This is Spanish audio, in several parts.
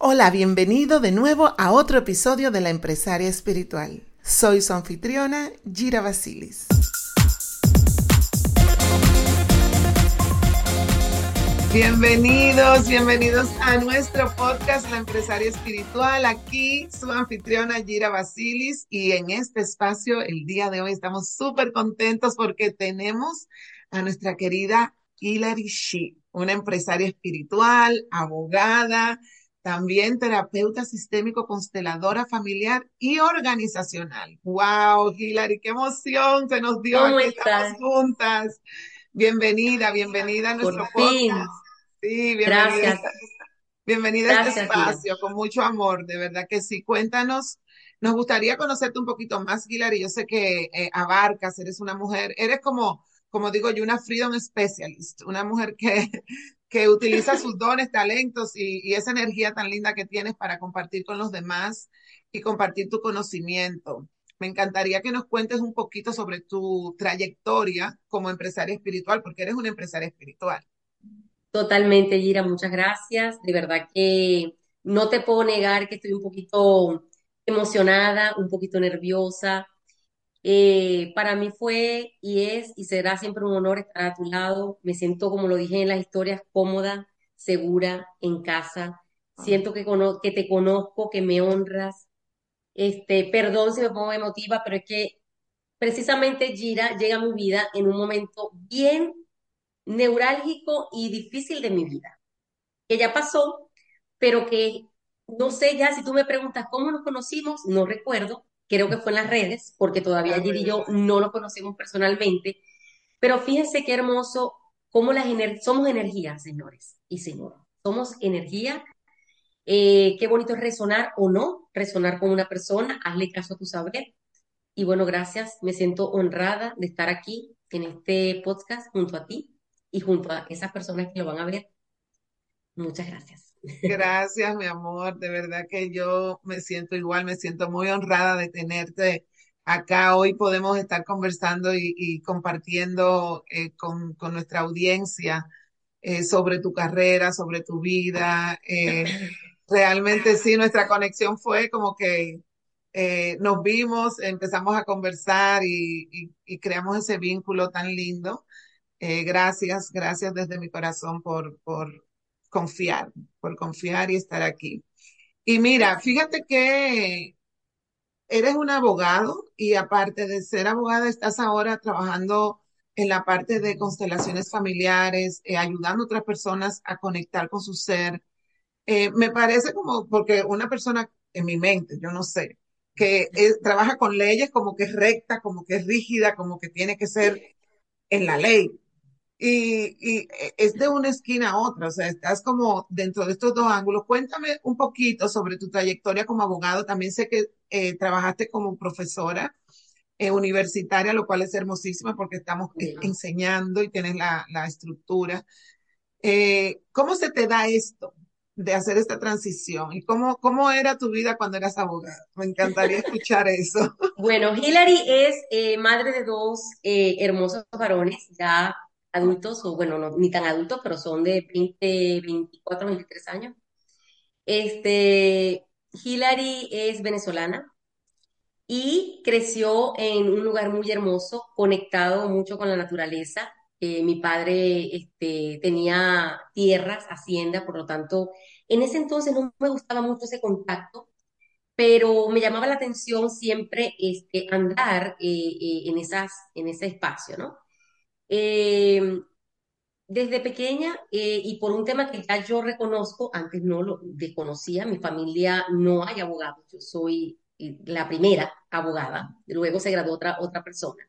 Hola, bienvenido de nuevo a otro episodio de La Empresaria Espiritual. Soy su anfitriona, Gira Basilis. Bienvenidos, bienvenidos a nuestro podcast La Empresaria Espiritual. Aquí su anfitriona Gira Basilis y en este espacio el día de hoy estamos súper contentos porque tenemos a nuestra querida Hilary Shi, una empresaria espiritual, abogada, también terapeuta sistémico, consteladora familiar y organizacional. ¡Wow, Hilary! ¡Qué emoción se nos dio! ¿Cómo estamos juntas. Bienvenida, bienvenida a nuestro Por fin. podcast. Sí, bienvenida. Gracias. Bienvenida a este Gila. espacio, con mucho amor, de verdad que sí. Cuéntanos, nos gustaría conocerte un poquito más, Hilary. Yo sé que eh, abarcas, eres una mujer, eres como, como digo yo, una freedom specialist, una mujer que, que utiliza sus dones, talentos y, y esa energía tan linda que tienes para compartir con los demás y compartir tu conocimiento. Me encantaría que nos cuentes un poquito sobre tu trayectoria como empresaria espiritual, porque eres una empresaria espiritual. Totalmente, Gira, muchas gracias. De verdad que no te puedo negar que estoy un poquito emocionada, un poquito nerviosa. Eh, para mí fue y es y será siempre un honor estar a tu lado. Me siento, como lo dije en las historias, cómoda, segura, en casa. Siento que, cono- que te conozco, que me honras. Este, perdón si me pongo emotiva, pero es que precisamente Gira llega a mi vida en un momento bien neurálgico y difícil de mi vida, que ya pasó, pero que no sé ya si tú me preguntas cómo nos conocimos, no recuerdo, creo que fue en las redes, porque todavía ayer y yo no nos conocimos personalmente, pero fíjense qué hermoso cómo las ener somos energía, señores y señoras, somos energía. Eh, qué bonito es resonar o no, resonar con una persona, hazle caso a tu saber. Y bueno, gracias, me siento honrada de estar aquí en este podcast junto a ti y junto a esas personas que lo van a ver. Muchas gracias. Gracias, mi amor. De verdad que yo me siento igual, me siento muy honrada de tenerte acá. Hoy podemos estar conversando y, compartiendo eh, con, nuestra audiencia eh, sobre tu carrera, sobre tu vida. Eh, realmente sí, nuestra conexión fue como que nos vimos, empezamos a conversar y, y- creamos ese vínculo tan lindo. Gracias, gracias desde mi corazón por, por confiar, por confiar y estar aquí. Y mira, fíjate que eres un abogado y aparte de ser abogada, estás ahora trabajando en la parte de constelaciones familiares, eh, ayudando a otras personas a conectar con su ser. Eh, me parece como, porque una persona en mi mente, yo no sé, que eh, trabaja con leyes como que es recta, como que es rígida, como que tiene que ser en la ley. Y, y es de una esquina a otra, o sea, estás como dentro de estos dos ángulos. Cuéntame un poquito sobre tu trayectoria como abogado. También sé que eh, trabajaste como profesora eh, universitaria, lo cual es hermosísimo porque estamos eh, enseñando y tienes la, la estructura. Eh, ¿cómo se te da esto de hacer esta transición? ¿Y cómo, cómo era tu vida cuando eras abogada? Me encantaría escuchar eso. Bueno, Hillary es eh, madre de dos eh, hermosos varones, ya adultos, o bueno, no, ni tan adultos, pero son de 20, 24, 23 años. Este, Hillary es venezolana y creció en un lugar muy hermoso, conectado mucho con la naturaleza. Eh, mi padre este, tenía tierras, hacienda, por lo tanto, en ese entonces no me gustaba mucho ese contacto, pero me llamaba la atención siempre este, andar eh, eh, en esas, en ese espacio, ¿no? Eh, desde pequeña, eh, y por un tema que ya yo reconozco, antes no lo desconocía, mi familia no hay abogados, yo soy eh, la primera abogada, luego se graduó otra, otra persona.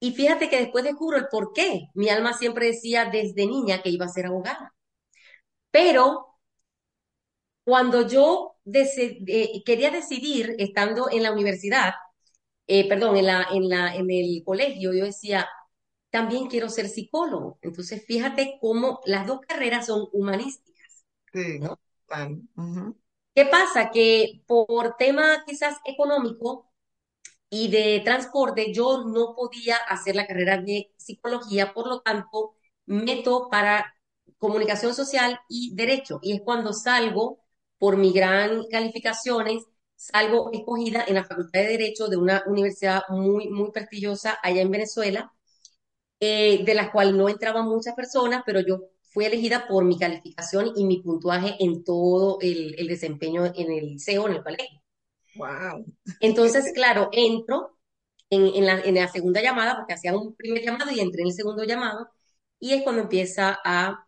Y fíjate que después descubro el por qué. Mi alma siempre decía desde niña que iba a ser abogada. Pero cuando yo eh, quería decidir, estando en la universidad, eh, perdón, en la, en la, en el colegio, yo decía, también quiero ser psicólogo. Entonces, fíjate cómo las dos carreras son humanísticas. Sí, ¿no? uh ¿Qué pasa? Que por tema quizás económico y de transporte, yo no podía hacer la carrera de psicología, por lo tanto, meto para comunicación social y derecho. Y es cuando salgo, por mi gran calificaciones, salgo escogida en la Facultad de Derecho de una universidad muy, muy prestigiosa allá en Venezuela, eh, de la cual no entraban muchas personas, pero yo fui elegida por mi calificación y mi puntuaje en todo el, el desempeño en el liceo, en el colegio. Wow. Entonces, claro, entro en, en, la, en, la, segunda llamada, porque hacía un primer llamado y entré en el segundo llamado, y es cuando empieza a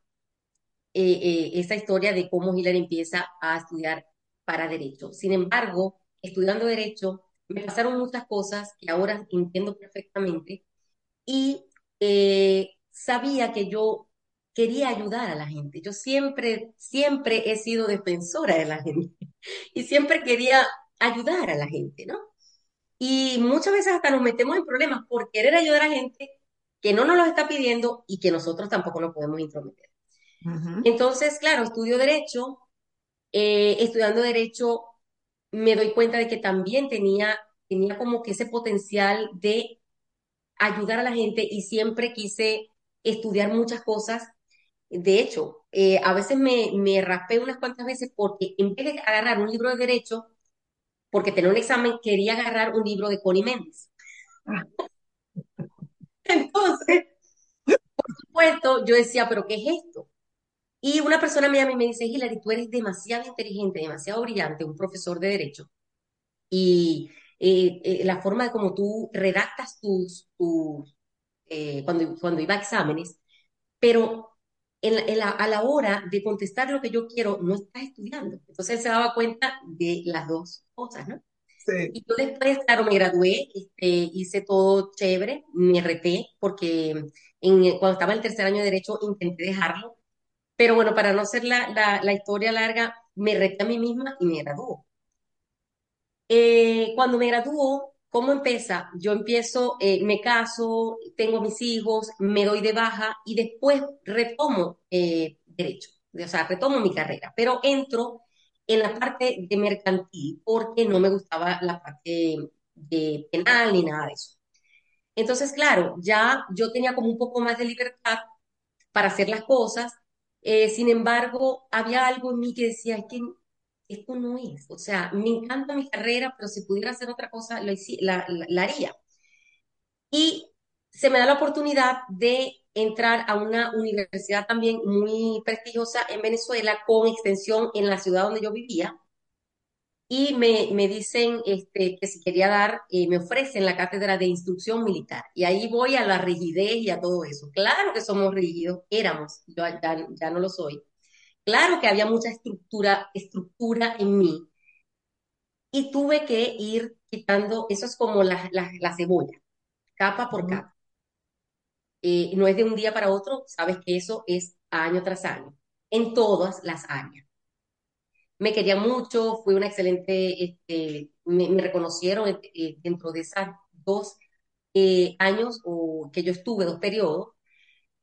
eh, eh, esa historia de cómo Hillary empieza a estudiar para derecho. Sin embargo, estudiando derecho, me pasaron muchas cosas que ahora entiendo perfectamente y eh, sabía que yo quería ayudar a la gente. Yo siempre, siempre he sido defensora de la gente y siempre quería ayudar a la gente, ¿no? Y muchas veces hasta nos metemos en problemas por querer ayudar a gente que no nos lo está pidiendo y que nosotros tampoco nos podemos intrometer. Entonces, claro, estudio derecho, eh, estudiando derecho me doy cuenta de que también tenía, tenía como que ese potencial de ayudar a la gente y siempre quise estudiar muchas cosas. De hecho, eh, a veces me, me raspé unas cuantas veces porque en vez de agarrar un libro de derecho, porque tenía un examen, quería agarrar un libro de Connie Méndez. Entonces, por supuesto, yo decía, pero ¿qué es esto? Y una persona me llama y me dice, Hilary, tú eres demasiado inteligente, demasiado brillante, un profesor de derecho. Y eh, eh, la forma de cómo tú redactas tus, tus eh, cuando, cuando iba a exámenes, pero en a la hora de contestar lo que yo quiero, no estás estudiando. Entonces él se daba cuenta de las dos cosas, ¿no? Sí. Y yo después, claro, me gradué, este, hice todo chévere, me reté, porque en, cuando estaba en el tercer año de Derecho intenté dejarlo, pero bueno, para no ser la, la, la historia larga, me reté a mí misma y me graduó. Eh, cuando me graduó, ¿cómo empieza? Yo empiezo, eh, me caso, tengo mis hijos, me doy de baja y después retomo eh, derecho, o sea, retomo mi carrera, pero entro en la parte de mercantil porque no me gustaba la parte de penal ni nada de eso. Entonces, claro, ya yo tenía como un poco más de libertad para hacer las cosas, sin embargo, había algo en mí que decía, es que esto no es. O sea, me encanta mi carrera, pero si pudiera hacer otra cosa, la, la, haría. Y se me da la oportunidad de entrar a una universidad también muy prestigiosa en Venezuela, con extensión en la ciudad donde yo vivía. Y me, me dicen este, que si quería dar, eh, me ofrecen la cátedra de instrucción militar. Y ahí voy a la rigidez y a todo eso. Claro que somos rígidos, éramos, yo ya, ya no lo soy. Claro que había mucha estructura, estructura en mí y tuve que ir quitando, eso es como la, la, cebolla, capa por capa. Eh, no es de un día para otro, sabes que eso es año tras año, en todas las áreas. Me quería mucho, fui una excelente, este, me, reconocieron eh, dentro de esos dos eh, años o, que yo estuve, dos periodos,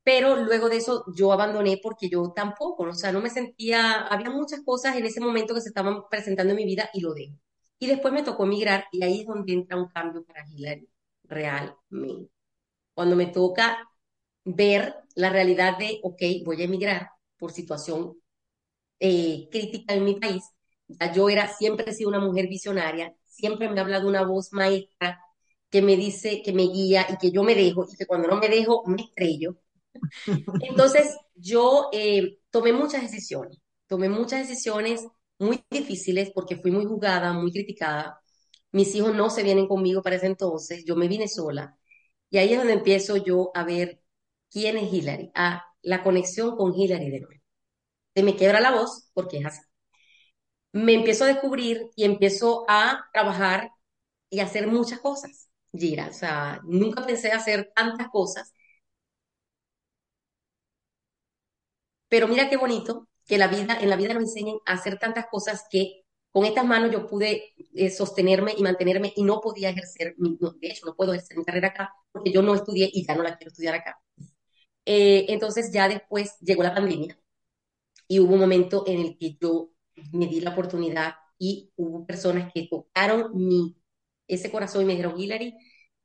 pero luego de eso yo abandoné porque yo tampoco, o sea, no me sentía, había muchas cosas en ese momento que se estaban presentando en mi vida y lo dejo. Y después me tocó emigrar y ahí es donde entra un cambio para Hillary, realmente. Cuando me toca ver la realidad de, ok, voy a emigrar por situación eh, crítica en mi país, ya yo era, siempre he sido una mujer visionaria, siempre me habla de una voz maestra que me dice, que me guía y que yo me dejo y que cuando no me dejo me estrello. Entonces, yo eh, tomé muchas decisiones, tomé muchas decisiones muy difíciles porque fui muy juzgada, muy criticada. Mis hijos no se vienen conmigo para ese entonces, yo me vine sola. Y ahí es donde empiezo yo a ver quién es Hillary, a la conexión con Hillary de nuevo. Se me quiebra la voz porque es así. Me empiezo a descubrir y empiezo a trabajar y hacer muchas cosas, Gira. O sea, nunca pensé hacer tantas cosas Pero mira qué bonito que la vida, en la vida nos enseñan a hacer tantas cosas que con estas manos yo pude eh, sostenerme y mantenerme y no podía ejercer, mi, de hecho no puedo ejercer mi carrera acá porque yo no estudié y ya no la quiero estudiar acá. Eh, entonces ya después llegó la pandemia y hubo un momento en el que yo me di la oportunidad y hubo personas que tocaron mi, ese corazón y me dijeron, Hillary,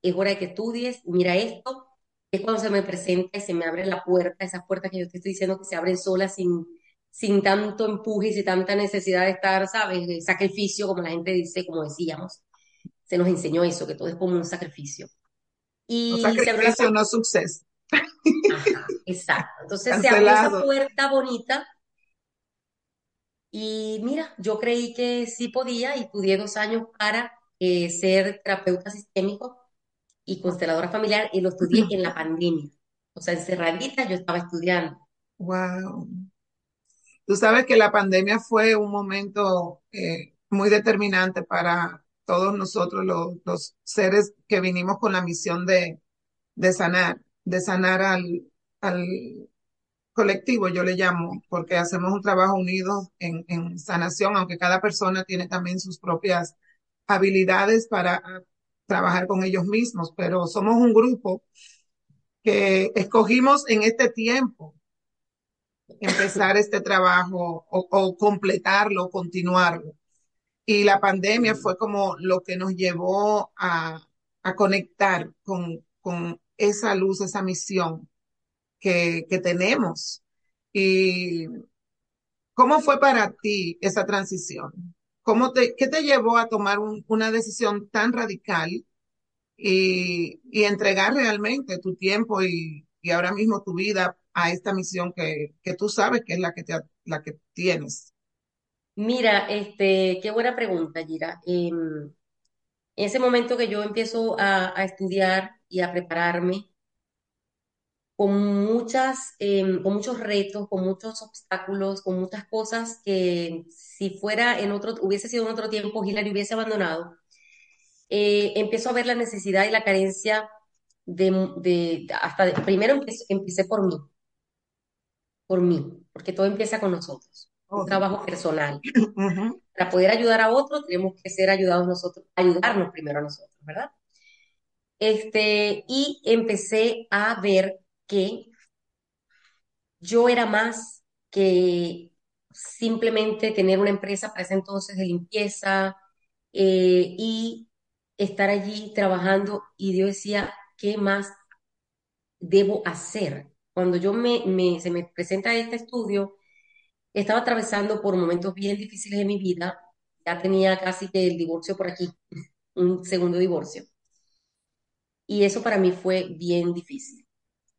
es hora de que estudies, mira esto, es cuando se me presenta y se me abre la puerta, esas puertas que yo te estoy diciendo que se abren solas sin, sin tanto empuje y sin tanta necesidad de estar, ¿sabes? sacrificio, como la gente dice, como decíamos. Se nos enseñó eso, que todo es como un sacrificio. Y no sacrificio, no suceso. exacto. Entonces se abrió esa puerta bonita y mira, yo creí que sí podía y estudié dos años para eh, ser terapeuta sistémico y consteladora familiar y lo estudié en la pandemia. O sea, encerradita yo estaba estudiando. Wow. Tú sabes que la pandemia fue un momento eh, muy determinante para todos nosotros, los, seres que vinimos con la misión de, de sanar, de sanar al, al colectivo, yo le llamo, porque hacemos un trabajo unido en, en sanación, aunque cada persona tiene también sus propias habilidades para trabajar con ellos mismos, pero somos un grupo que escogimos en este tiempo empezar este trabajo o, completarlo, continuarlo. Y la pandemia fue como lo que nos llevó a, conectar con, esa luz, esa misión que tenemos. ¿Y cómo fue para ti esa transición? ¿Cómo te, ¿Qué te llevó a tomar una decisión tan radical y, y, entregar realmente tu tiempo y, y, ahora mismo tu vida a esta misión que, que tú sabes que es la que, te, la que tienes? Mira, este, qué buena pregunta, Gira. en ese momento que yo empiezo a estudiar y a prepararme, con muchas, em, con muchos retos, con muchos obstáculos, con muchas cosas que si fuera en otro, hubiese sido en otro tiempo, Hillary hubiese abandonado. Eh, empezó a ver la necesidad y la carencia de, de hasta primero empecé, por mí, por mí, porque todo empieza con nosotros, un trabajo personal. Para poder ayudar a otros tenemos que ser ayudados nosotros, ayudarnos primero a nosotros, ¿verdad? Este, y empecé a ver que yo era más que simplemente tener una empresa para ese entonces de limpieza eh, y estar allí trabajando y yo decía, ¿qué más debo hacer? Cuando yo me, se me presenta este estudio, estaba atravesando por momentos bien difíciles de mi vida, ya tenía casi que el divorcio por aquí, un segundo divorcio. Y eso para mí fue bien difícil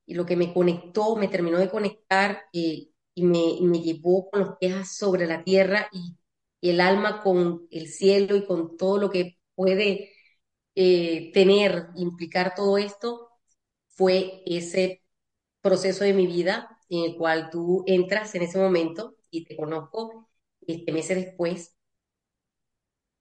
y lo que me conectó, me terminó de conectar eh, y me, me, llevó con los pies sobre la tierra y, el alma con el cielo y con todo lo que puede eh, tener, implicar todo esto, fue ese proceso de mi vida en el cual tú entras en ese momento y te conozco este, meses después.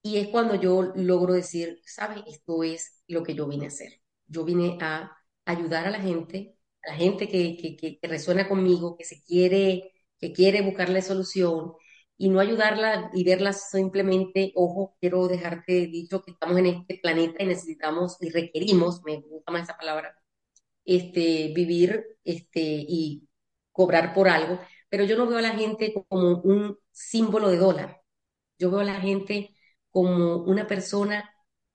Y es cuando yo logro decir, ¿sabes? Esto es lo que yo vine a hacer. Yo vine a ayudar a la gente a la gente que, que, resuena conmigo, que se quiere, que quiere buscarle solución y no ayudarla y verla simplemente, ojo, quiero dejarte dicho que estamos en este planeta y necesitamos y requerimos, me gusta más esa palabra, este, vivir este, y cobrar por algo, pero yo no veo a la gente como un símbolo de dólar, yo veo a la gente como una persona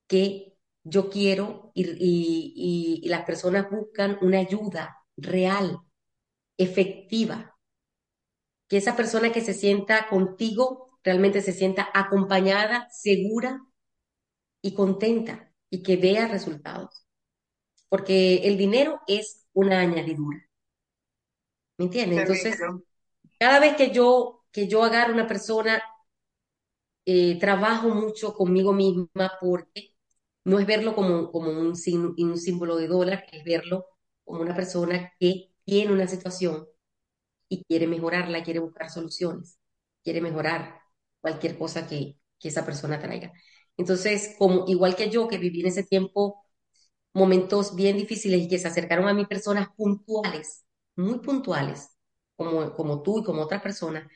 que yo quiero y, las personas buscan una ayuda real, efectiva. Que esa persona que se sienta contigo realmente se sienta acompañada, segura y contenta y que vea resultados. Porque el dinero es una añadidura. ¿Me entiendes? Entonces, cada vez que yo, que yo agarro una persona, eh, trabajo mucho conmigo misma porque no es verlo como, como un, un símbolo de dólar, es verlo como una persona que tiene una situación y quiere mejorarla, quiere buscar soluciones, quiere mejorar cualquier cosa que, que esa persona traiga. Entonces, como igual que yo, que viví en ese tiempo momentos bien difíciles y que se acercaron a mí personas puntuales, muy puntuales, como, como tú y como otras personas,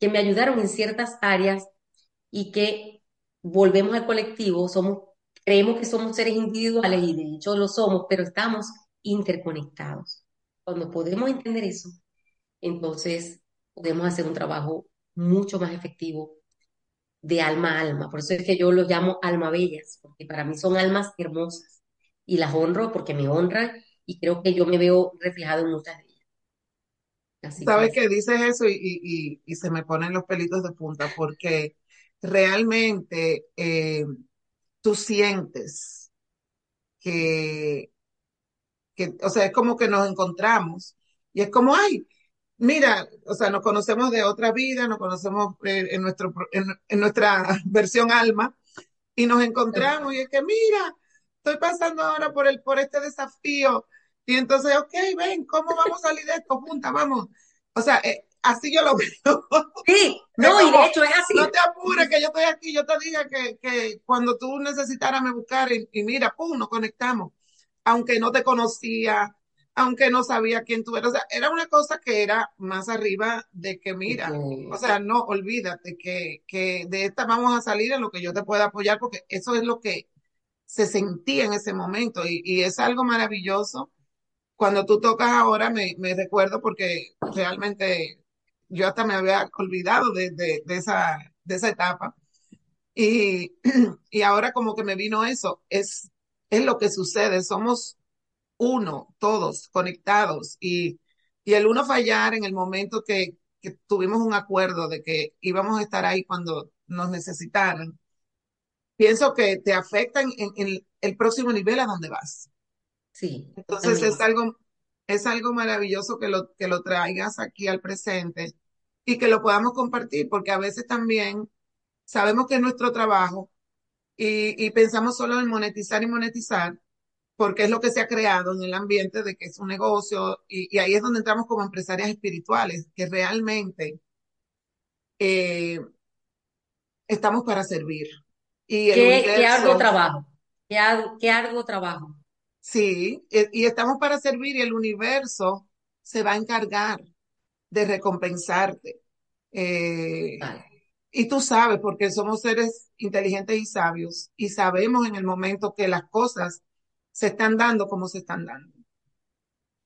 que me ayudaron en ciertas áreas y que volvemos al colectivo, somos, creemos que somos seres individuales y de hecho lo somos, pero estamos interconectados. Cuando podemos entender eso, entonces podemos hacer un trabajo mucho más efectivo de alma a alma. Por eso es que yo los llamo alma bellas, porque para mí son almas hermosas y las honro porque me honran y creo que yo me veo reflejado en muchas de ellas. Así Sabes que, dices eso y, se me ponen los pelitos de punta porque realmente eh, tú sientes que, que, o sea, es como que nos encontramos y es como, ay, mira, o sea, nos conocemos de otra vida, nos conocemos eh, en, nuestro, en, nuestra versión alma y nos encontramos y es que, mira, estoy pasando ahora por, el, por este desafío y entonces, ok, ven, ¿cómo vamos a salir de esto juntas? Vamos. O sea, eh, así yo lo veo. Sí, no, y de hecho es así. No te apures que yo estoy aquí, yo te diga que, que cuando tú necesitaras me buscar y, y mira, pum, nos conectamos. Aunque no te conocía, aunque no sabía quién tú eras. O sea, era una cosa que era más arriba de que, mira, o sea, no, olvídate que, que de esta vamos a salir en lo que yo te pueda apoyar, porque eso es lo que se sentía en ese momento y, y es algo maravilloso. Cuando tú tocas ahora, me, me, recuerdo porque realmente yo hasta me había olvidado de, de, de, esa, de esa etapa. Y, y ahora como que me vino eso, es, es lo que sucede, somos uno, todos conectados y, y el uno fallar en el momento que, que, tuvimos un acuerdo de que íbamos a estar ahí cuando nos necesitaran, pienso que te afecta en, en, el próximo nivel a donde vas. Sí. Entonces es algo, es algo maravilloso que lo, que lo traigas aquí al presente y que lo podamos compartir, porque a veces también sabemos que es nuestro trabajo y, y pensamos solo en monetizar y monetizar, porque es lo que se ha creado en el ambiente de que es un negocio y, ahí es donde entramos como empresarias espirituales, que realmente eh, estamos para servir. Y ¿Qué, arduo trabajo? ¿Qué, arduo, trabajo? Sí, e, y estamos para servir y el universo se va a encargar de recompensarte. Eh, y tú sabes, porque somos seres inteligentes y sabios, y sabemos en el momento que las cosas se están dando como se están dando.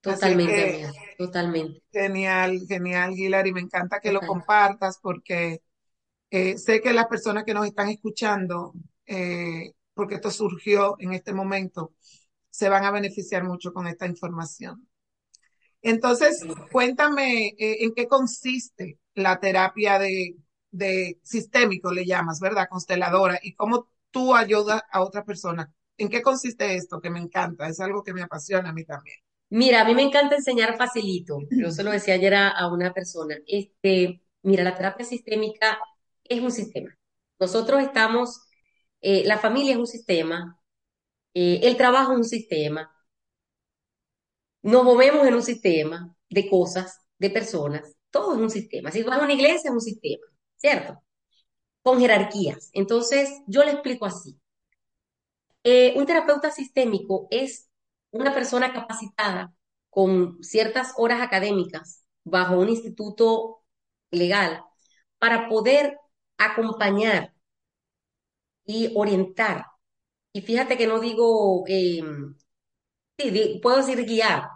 Totalmente, totalmente. Genial, genial, Gilar, y me encanta que lo compartas porque eh, sé que las personas que nos están escuchando, eh, porque esto surgió en este momento, se van a beneficiar mucho con esta información. Entonces, cuéntame eh, en qué consiste la terapia de, de sistémico, le llamas, ¿verdad? Consteladora, y cómo tú ayudas a otras personas ¿En qué consiste esto? Que me encanta, es algo que me apasiona a mí también. Mira, a mí me encanta enseñar facilito. Yo se lo decía ayer a, una persona. Este, mira, la terapia sistémica es un sistema. Nosotros estamos, eh, la familia es un sistema, eh, el trabajo es un sistema, nos movemos en un sistema de cosas, de personas, todo es un sistema. Si vas a una iglesia es un sistema, ¿cierto? Con jerarquías. Entonces, yo le explico así. Eh, un terapeuta sistémico es una persona capacitada con ciertas horas académicas bajo un instituto legal para poder acompañar y orientar. Y fíjate que no digo, eh, sí, puedo decir guiar,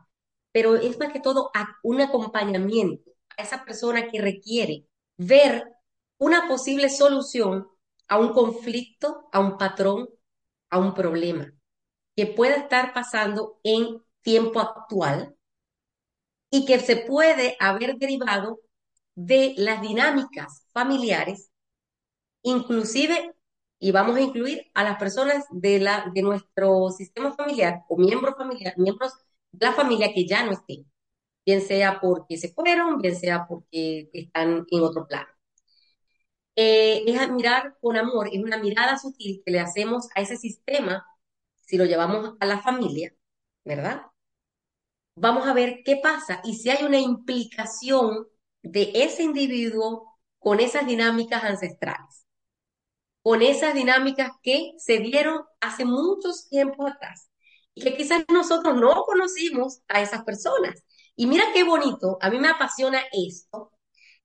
pero es más que todo un acompañamiento a esa persona que requiere ver una posible solución a un conflicto, a un patrón, a un problema que pueda estar pasando en tiempo actual y que se puede haber derivado de las dinámicas familiares, inclusive, y vamos a incluir a las personas de, la, de nuestro sistema familiar o miembros familiares, miembros de la familia que ya no estén, bien sea porque se fueron, bien sea porque están en otro plano. Eh, es mirar con amor, es una mirada sutil que le hacemos a ese sistema, si lo llevamos a la familia, ¿verdad? Vamos a ver qué pasa y si hay una implicación de ese individuo con esas dinámicas ancestrales, con esas dinámicas que se dieron hace muchos tiempos atrás y que quizás nosotros no conocimos a esas personas. Y mira qué bonito, a mí me apasiona esto,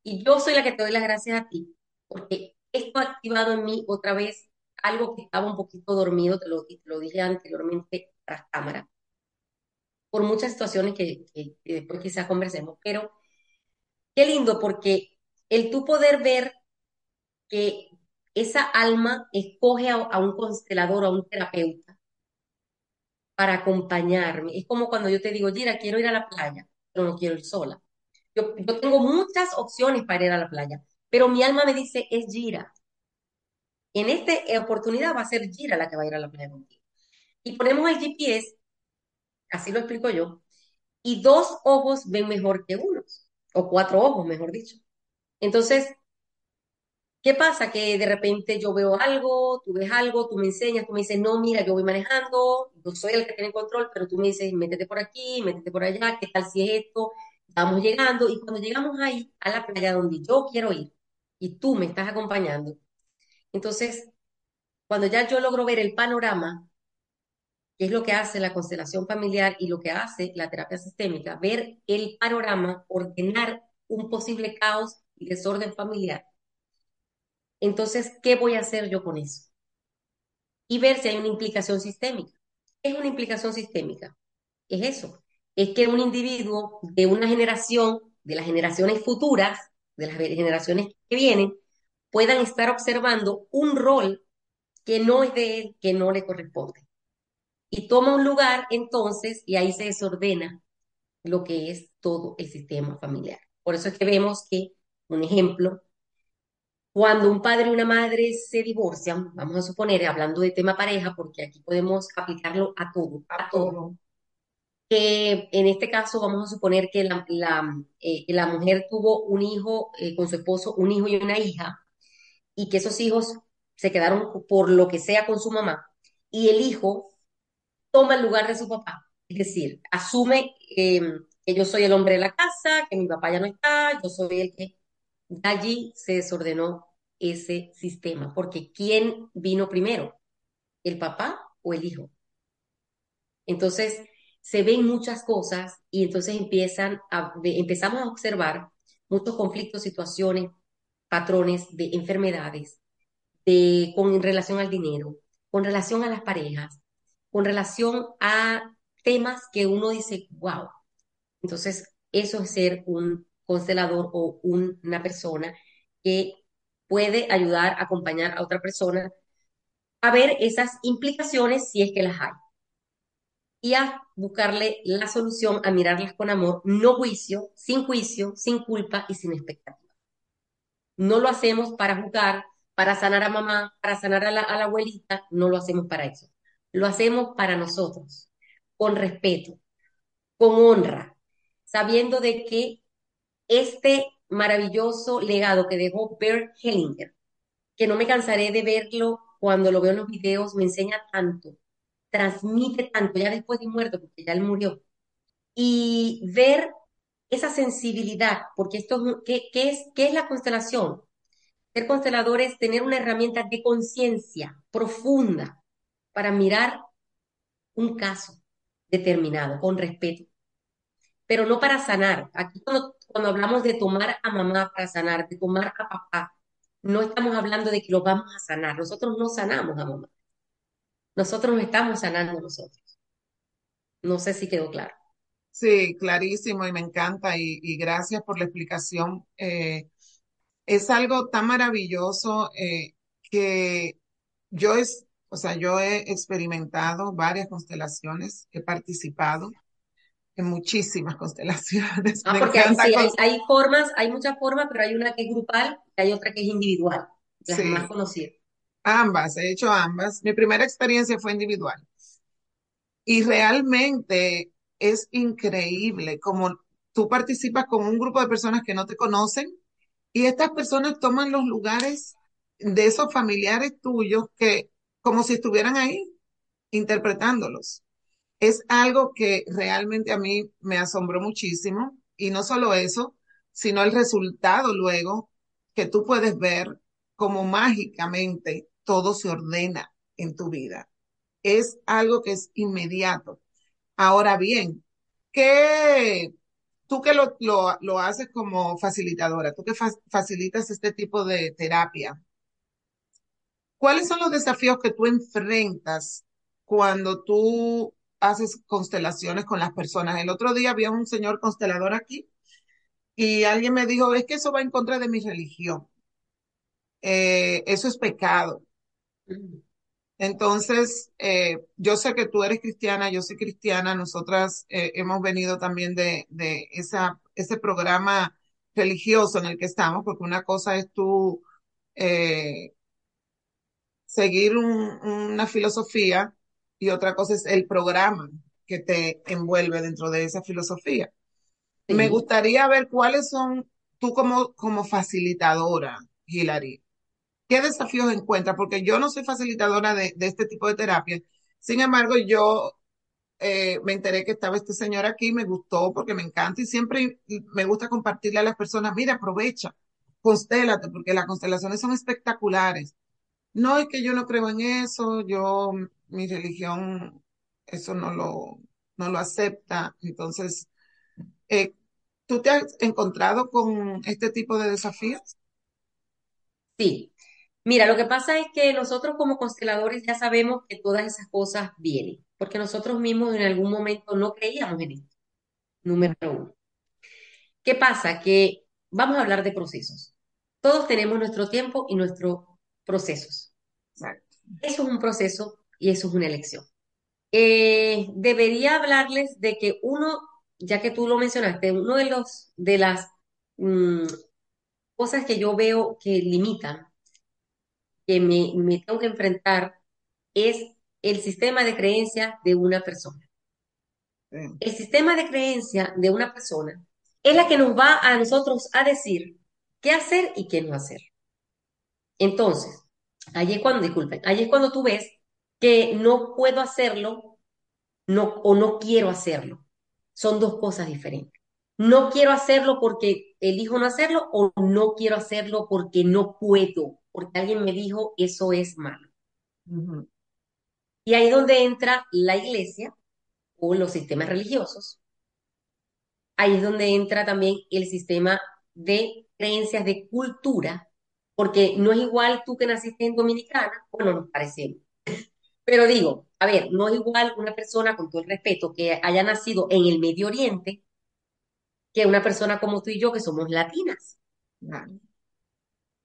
Y yo soy la que te doy las gracias a ti, porque esto ha activado en mí otra vez algo que estaba un poquito dormido, te lo, te lo dije anteriormente tras cámara, por muchas situaciones que, que, que después quizás conversemos, pero qué lindo porque el tú poder ver que esa alma escoge a, un constelador, a un terapeuta, para acompañarme. Es como cuando yo te digo, Gira, quiero ir a la playa, pero no quiero ir sola. Yo, yo tengo muchas opciones para ir a la playa, pero mi alma me dice, es Gira. En esta oportunidad va a ser Gira la que va a ir a la playa contigo. Y ponemos el GPS, así lo explico yo, y dos ojos ven mejor que unos, o cuatro ojos, mejor dicho. Entonces, ¿qué pasa? Que de repente yo veo algo, tú ves algo, tú me enseñas, tú me dices, no, mira, yo voy manejando, yo soy el que tiene control, pero tú me dices, métete por aquí, métete por allá, ¿qué tal si es esto? Vamos llegando, y cuando llegamos ahí, a la playa donde yo quiero ir, y tú me estás acompañando, entonces, cuando ya yo logro ver el panorama, que es lo que hace la constelación familiar y lo que hace la terapia sistémica, ver el panorama, ordenar un posible caos y desorden familiar. Entonces, ¿qué voy a hacer yo con eso? Y ver si hay una implicación sistémica. ¿Qué es una implicación sistémica? Es eso, es que un individuo de una generación, de las generaciones futuras, de las generaciones que vienen, puedan estar observando un rol que no es de él, que no le corresponde. Y toma un lugar entonces y ahí se desordena lo que es todo el sistema familiar. Por eso es que vemos que, un ejemplo, cuando un padre y una madre se divorcian, vamos a suponer, hablando de tema pareja, porque aquí podemos aplicarlo a todo, a todo, que en este caso vamos a suponer que la, la, eh, la mujer tuvo un hijo eh, con su esposo, un hijo y una hija, y que esos hijos se quedaron por lo que sea con su mamá, y el hijo toma el lugar de su papá. Es decir, asume eh, que yo soy el hombre de la casa, que mi papá ya no está, yo soy el que... Allí se desordenó ese sistema, porque ¿quién vino primero? ¿El papá o el hijo? Entonces, se ven muchas cosas y entonces empiezan a, empezamos a observar muchos conflictos, situaciones, patrones de enfermedades, de, con relación al dinero, con relación a las parejas, con relación a temas que uno dice, wow. Entonces, eso es ser un constelador o una persona que puede ayudar a acompañar a otra persona a ver esas implicaciones si es que las hay. Y a buscarle la solución, a mirarlas con amor, no juicio, sin juicio, sin culpa y sin expectativa. No lo hacemos para jugar, para sanar a mamá, para sanar a la, a la abuelita, no lo hacemos para eso. Lo hacemos para nosotros, con respeto, con honra, sabiendo de que este maravilloso legado que dejó Bert Hellinger, que no me cansaré de verlo cuando lo veo en los videos, me enseña tanto, transmite tanto, ya después de muerto, porque ya él murió, y ver esa sensibilidad, porque esto, ¿qué, qué es, qué es la constelación? Ser constelador es tener una herramienta de conciencia profunda para mirar un caso determinado con respeto, pero no para sanar. Aquí cuando, cuando hablamos de tomar a mamá para sanar, de tomar a papá, no estamos hablando de que lo vamos a sanar. Nosotros no sanamos a mamá. Nosotros no estamos sanando a nosotros. No sé si quedó claro. Sí, clarísimo y me encanta y, y gracias por la explicación. Eh, es algo tan maravilloso eh, que yo es, o sea, yo he experimentado varias constelaciones, he participado en muchísimas constelaciones. Ah, porque hay, sí, hay, hay formas, hay muchas formas, pero hay una que es grupal y hay otra que es individual, las más sí, conocidas. ambas, he hecho ambas. Mi primera experiencia fue individual y realmente es increíble como tú participas con un grupo de personas que no te conocen y estas personas toman los lugares de esos familiares tuyos que como si estuvieran ahí interpretándolos. Es algo que realmente a mí me asombró muchísimo y no solo eso, sino el resultado luego que tú puedes ver como mágicamente todo se ordena en tu vida. Es algo que es inmediato. Ahora bien, ¿qué, tú que lo, lo, lo haces como facilitadora, tú que fa facilitas este tipo de terapia, ¿cuáles son los desafíos que tú enfrentas cuando tú haces constelaciones con las personas? El otro día había un señor constelador aquí y alguien me dijo, es que eso va en contra de mi religión. Eh, eso es pecado. Entonces, eh, yo sé que tú eres cristiana, yo soy cristiana, nosotras eh, hemos venido también de, de esa, ese programa religioso en el que estamos, porque una cosa es tú seguir un- una filosofía y otra cosa es el programa que te envuelve dentro de esa filosofía. Me gustaría ver cuáles son, tú como, como facilitadora, Hilary, ¿qué desafíos encuentras? Porque yo no soy facilitadora de, de este tipo de terapia. Sin embargo, yo eh, me enteré que estaba este señor aquí, me gustó porque me encanta y siempre me gusta compartirle a las personas, mira, aprovecha, constélate, porque las constelaciones son espectaculares. No es que yo no creo en eso, yo, mi religión, eso no lo, no lo acepta. Entonces, eh, ¿tú te has encontrado con este tipo de desafíos? sí. Mira, lo que pasa es que nosotros como consteladores ya sabemos que todas esas cosas vienen, porque nosotros mismos en algún momento no creíamos en esto, número uno. ¿Qué pasa? Que vamos a hablar de procesos. Todos tenemos nuestro tiempo y nuestros procesos. Eso es un proceso y eso es una elección. Eh, debería hablarles de que uno, ya que tú lo mencionaste, uno de los de las mm, cosas que yo veo que limitan, que me, me tengo que enfrentar, es el sistema de creencias de una persona. Sí. El sistema de creencia de una persona es la que nos va a nosotros a decir qué hacer y qué no hacer. Entonces, ahí es cuando, disculpen, ahí es cuando tú ves que no puedo hacerlo no, o no quiero hacerlo. Son dos cosas diferentes. No quiero hacerlo porque elijo no hacerlo o no quiero hacerlo porque no puedo, porque alguien me dijo eso es malo. Y ahí es donde entra la iglesia o los sistemas religiosos. Ahí es donde entra también el sistema de creencias de cultura, porque no es igual tú que naciste en Dominicana, bueno, nos parecemos. Pero digo, a ver, no es igual una persona, con todo el respeto, que haya nacido en el Medio Oriente que una persona como tú y yo que somos latinas.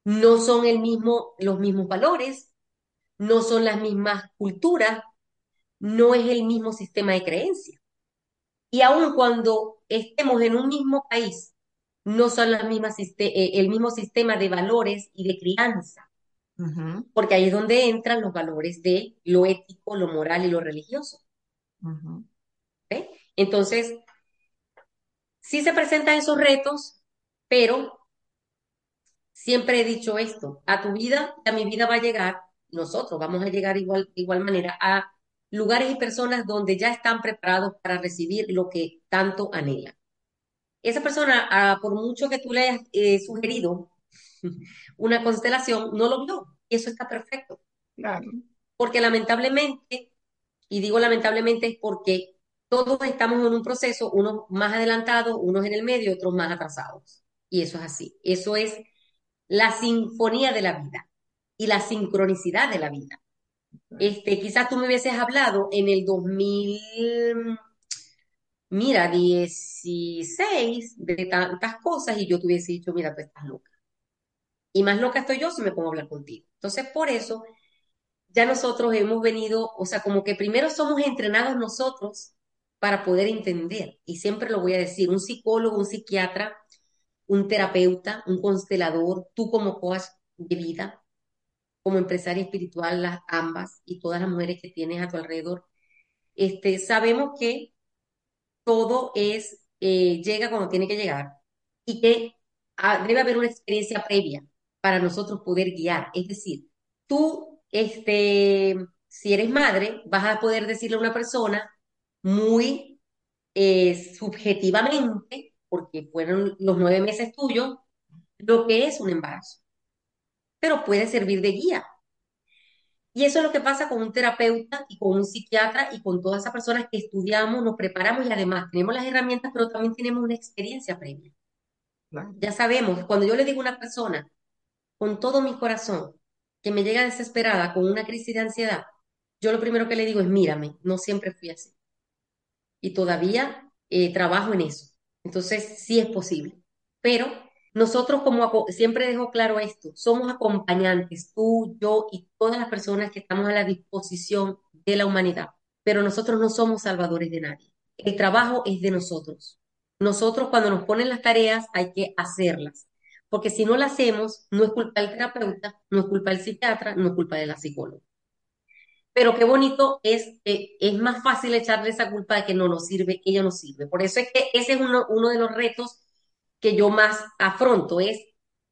No son el mismo, los mismos valores, no son las mismas culturas, no es el mismo sistema de creencia. Y aun cuando estemos en un mismo país, no son las mismas, eh, el mismo sistema de valores y de crianza, porque ahí es donde entran los valores de lo ético, lo moral y lo religioso. Entonces, sí se presentan esos retos, pero siempre he dicho esto, a tu vida, a mi vida va a llegar, nosotros vamos a llegar igual, de igual manera a lugares y personas donde ya están preparados para recibir lo que tanto anhelan. Esa persona, ah, por mucho que tú le hayas eh, sugerido una constelación, no lo vio. Y eso está perfecto. Claro. Porque lamentablemente, y digo lamentablemente es porque todos estamos en un proceso, unos más adelantados, unos en el medio, otros más atrasados. Y eso es así. Eso es la sinfonía de la vida y la sincronicidad de la vida. Este, quizás tú me hubieses hablado en el 2000, mira, 16 de tantas cosas y yo te hubiese dicho, mira, tú estás loca. Y más loca estoy yo si me pongo a hablar contigo. Entonces, por eso ya nosotros hemos venido, o sea, como que primero somos entrenados nosotros para poder entender. Y siempre lo voy a decir, un psicólogo, un psiquiatra, un terapeuta, un constelador, tú como coach de vida, como empresaria espiritual, las ambas y todas las mujeres que tienes a tu alrededor, este, sabemos que todo es, eh, llega cuando tiene que llegar y que debe haber una experiencia previa para nosotros poder guiar. Es decir, tú, este, si eres madre, vas a poder decirle a una persona muy eh, subjetivamente, porque fueron los nueve meses tuyos, lo que es un embarazo, pero puede servir de guía. Y eso es lo que pasa con un terapeuta y con un psiquiatra y con todas esas personas que estudiamos, nos preparamos y además tenemos las herramientas, pero también tenemos una experiencia previa. Claro. Ya sabemos, cuando yo le digo a una persona con todo mi corazón que me llega desesperada con una crisis de ansiedad, yo lo primero que le digo es, mírame, no siempre fui así. Y todavía eh, trabajo en eso. Entonces, sí es posible. Pero nosotros, como siempre dejo claro esto, somos acompañantes, tú, yo y todas las personas que estamos a la disposición de la humanidad. Pero nosotros no somos salvadores de nadie. El trabajo es de nosotros. Nosotros cuando nos ponen las tareas hay que hacerlas. Porque si no las hacemos, no es culpa del terapeuta, no es culpa del psiquiatra, no es culpa de la psicóloga. Pero qué bonito es, eh, es más fácil echarle esa culpa de que no nos sirve, que ella no sirve. Por eso es que ese es uno, uno de los retos que yo más afronto, es,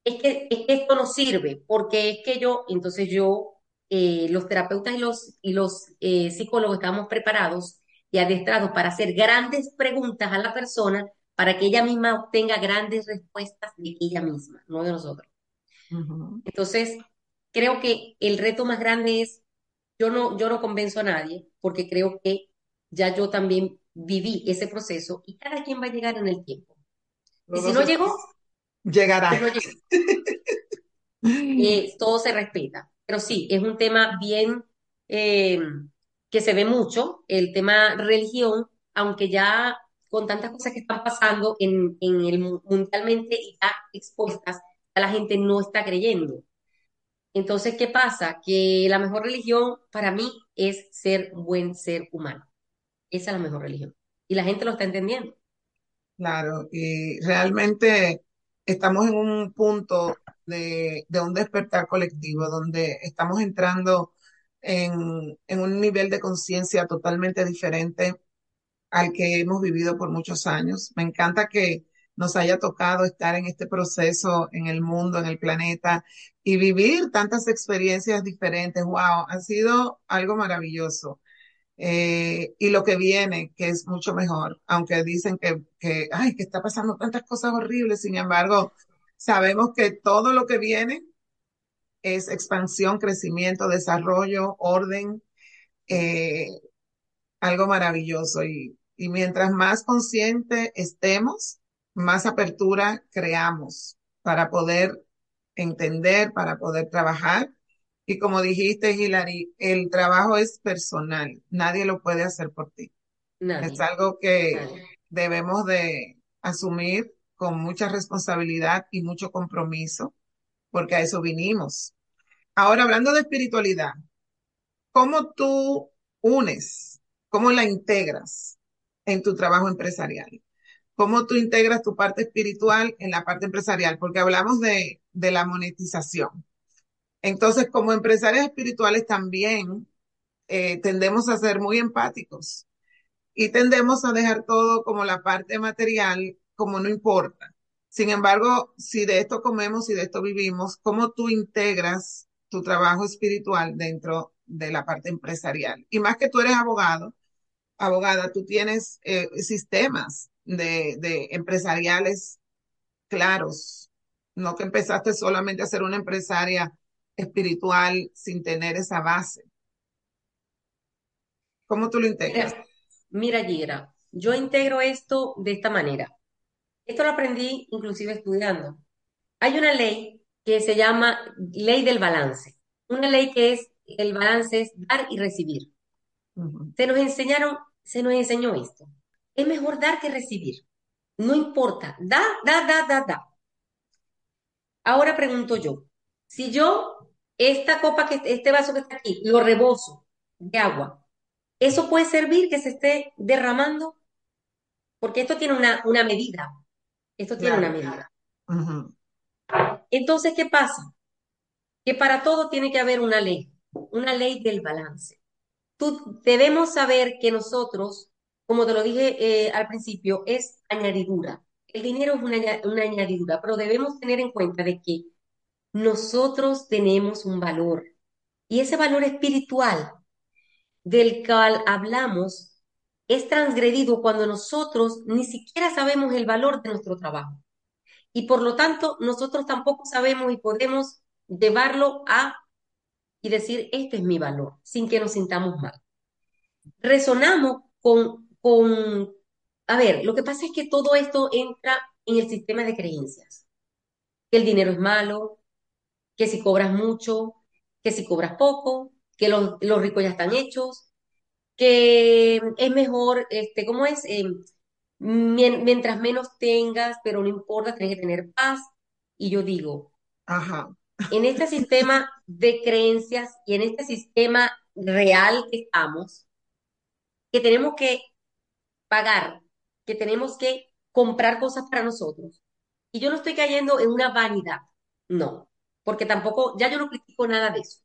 es, que, es que esto no sirve, porque es que yo, entonces yo, eh, los terapeutas y los, y los eh, psicólogos estamos preparados y adestrados para hacer grandes preguntas a la persona para que ella misma obtenga grandes respuestas de ella misma, no de nosotros. Entonces, creo que el reto más grande es, yo no, yo no convenzo a nadie, porque creo que ya yo también viví ese proceso y cada quien va a llegar en el tiempo. Y si no llegó, llegará. Eh, todo se respeta. Pero sí, es un tema bien eh, que se ve mucho, el tema religión, aunque ya con tantas cosas que están pasando en, en el mundialmente y ya expuestas, la gente no está creyendo. Entonces, ¿qué pasa? Que la mejor religión para mí es ser buen ser humano. Esa es la mejor religión. Y la gente lo está entendiendo. Claro, y realmente estamos en un punto de, de un despertar colectivo donde estamos entrando en, en un nivel de conciencia totalmente diferente al que hemos vivido por muchos años. Me encanta que nos haya tocado estar en este proceso en el mundo, en el planeta y vivir tantas experiencias diferentes. ¡Wow! Ha sido algo maravilloso. Eh, y lo que viene, que es mucho mejor, aunque dicen que, que, ay, que está pasando tantas cosas horribles, sin embargo, sabemos que todo lo que viene es expansión, crecimiento, desarrollo, orden, eh, algo maravilloso. Y, y mientras más consciente estemos, más apertura creamos para poder entender, para poder trabajar. Y como dijiste, Hilary, el trabajo es personal, nadie lo puede hacer por ti. Nadie. Es algo que Nadie. debemos de asumir con mucha responsabilidad y mucho compromiso, porque a eso vinimos. Ahora, hablando de espiritualidad, ¿cómo tú unes, cómo la integras en tu trabajo empresarial? ¿Cómo tú integras tu parte espiritual en la parte empresarial? Porque hablamos de, de la monetización. Entonces, como empresarios espirituales también eh, tendemos a ser muy empáticos y tendemos a dejar todo como la parte material, como no importa. Sin embargo, si de esto comemos y de esto vivimos, ¿cómo tú integras tu trabajo espiritual dentro de la parte empresarial? Y más que tú eres abogado, abogada, tú tienes eh, sistemas de, de empresariales claros, no que empezaste solamente a ser una empresaria espiritual sin tener esa base. ¿Cómo tú lo integras? Mira, Gira, yo integro esto de esta manera. Esto lo aprendí inclusive estudiando. Hay una ley que se llama ley del balance. Una ley que es, el balance es dar y recibir. Uh -huh. Se nos enseñaron, se nos enseñó esto. Es mejor dar que recibir. No importa. Da, da, da, da, da. Ahora pregunto yo, si yo esta copa que este vaso que está aquí lo rebozo de agua, ¿eso puede servir que se esté derramando? Porque esto tiene una, una medida. Esto tiene Claro. una medida. Uh -huh. Entonces, ¿qué pasa? Que para todo tiene que haber una ley, una ley del balance. Tú, debemos saber que nosotros, como te lo dije eh, al principio, es añadidura. El dinero es una, una añadidura, pero debemos tener en cuenta de que nosotros tenemos un valor y ese valor espiritual del cual hablamos es transgredido cuando nosotros ni siquiera sabemos el valor de nuestro trabajo. Y por lo tanto, nosotros tampoco sabemos y podemos llevarlo a y decir, este es mi valor, sin que nos sintamos mal. Resonamos con, con, a ver, lo que pasa es que todo esto entra en el sistema de creencias. Que el dinero es malo, que si cobras mucho, que si cobras poco, que los, los ricos ya están hechos, que es mejor, este, ¿cómo es? Eh, mientras menos tengas, pero no importa, tienes que tener paz. Y yo digo, Ajá. en este sistema de creencias y en este sistema real que estamos, que tenemos que pagar, que tenemos que comprar cosas para nosotros. Y yo no estoy cayendo en una vanidad, no, porque tampoco, ya yo no critico nada de eso.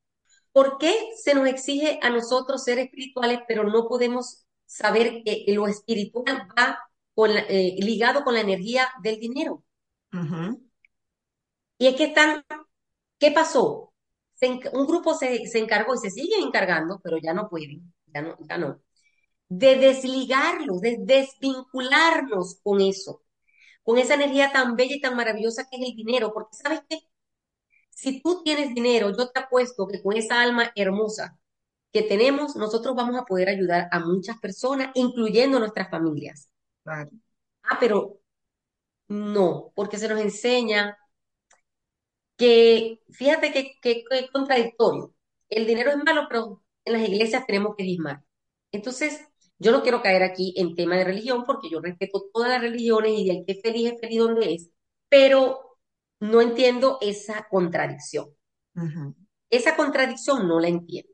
¿Por qué se nos exige a nosotros ser espirituales, pero no podemos saber que lo espiritual va con eh, ligado con la energía del dinero? Y es que están, ¿qué pasó? un grupo se, se, encargó y se sigue encargando, pero ya no pueden, ya no, ya no, de desligarlos, de desvincularnos con eso, con esa energía tan bella y tan maravillosa que es el dinero, porque sabes qué, si tú tienes dinero, yo te apuesto que con esa alma hermosa que tenemos, nosotros vamos a poder ayudar a muchas personas, incluyendo nuestras familias. Claro. Ah, pero no, porque se nos enseña que, fíjate que, que, es contradictorio. El dinero es malo, pero en las iglesias tenemos que dismar. Entonces, yo no quiero caer aquí en tema de religión, porque yo respeto todas las religiones y el que es feliz es feliz donde es, pero no entiendo esa contradicción. Esa contradicción no la entiendo.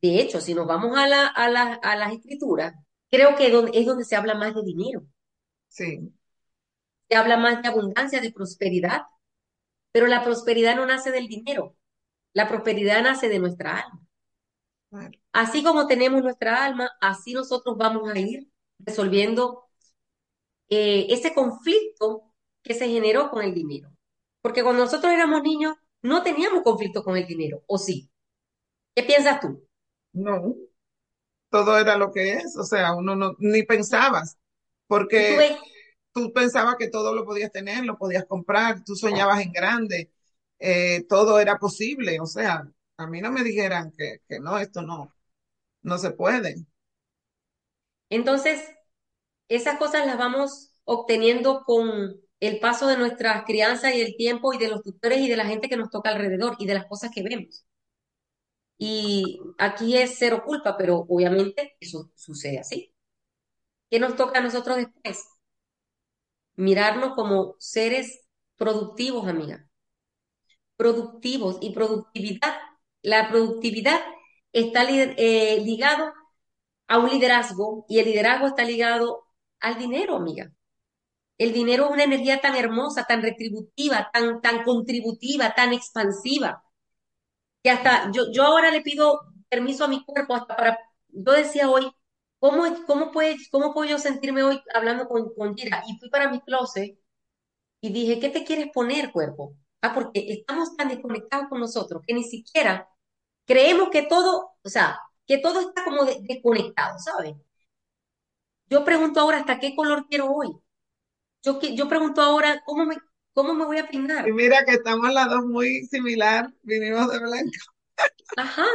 De hecho, si nos vamos a, la, a, la, a las escrituras, creo que es donde se habla más de dinero. Sí. Se habla más de abundancia, de prosperidad, pero la prosperidad no nace del dinero, la prosperidad nace de nuestra alma. Así como tenemos nuestra alma, así nosotros vamos a ir resolviendo eh, ese conflicto que se generó con el dinero. Porque cuando nosotros éramos niños, no teníamos conflicto con el dinero, ¿o sí? ¿Qué piensas tú? No, todo era lo que es, o sea, uno no, ni pensabas, porque tú, pensabas que todo lo podías tener, lo podías comprar, tú soñabas en grande, eh, todo era posible, o sea, a mí no me dijeran que, que no, esto no, no se puede. Entonces, esas cosas las vamos obteniendo con el paso de nuestras crianzas y el tiempo y de los tutores y de la gente que nos toca alrededor y de las cosas que vemos. Y aquí es cero culpa, pero obviamente eso sucede así. ¿Qué nos toca a nosotros después? Mirarnos como seres productivos, amiga. Productivos y productividad. La productividad está eh, ligado a un liderazgo y el liderazgo está ligado al dinero, amiga. El dinero es una energía tan hermosa, tan retributiva, tan, tan contributiva, tan expansiva que hasta yo, yo ahora le pido permiso a mi cuerpo hasta para, yo decía hoy, ¿cómo, cómo, puede, cómo puedo yo sentirme hoy hablando con, con Gira? Y fui para mi closet y dije, ¿qué te quieres poner, cuerpo? Ah, porque estamos tan desconectados con nosotros que ni siquiera creemos que todo, o sea, que todo está como desconectado, ¿sabes? Yo pregunto ahora hasta qué color quiero hoy. Yo, yo pregunto ahora cómo me, ¿Cómo me voy a peinar? Y mira que estamos las dos muy similar, vinimos de blanco. Ajá.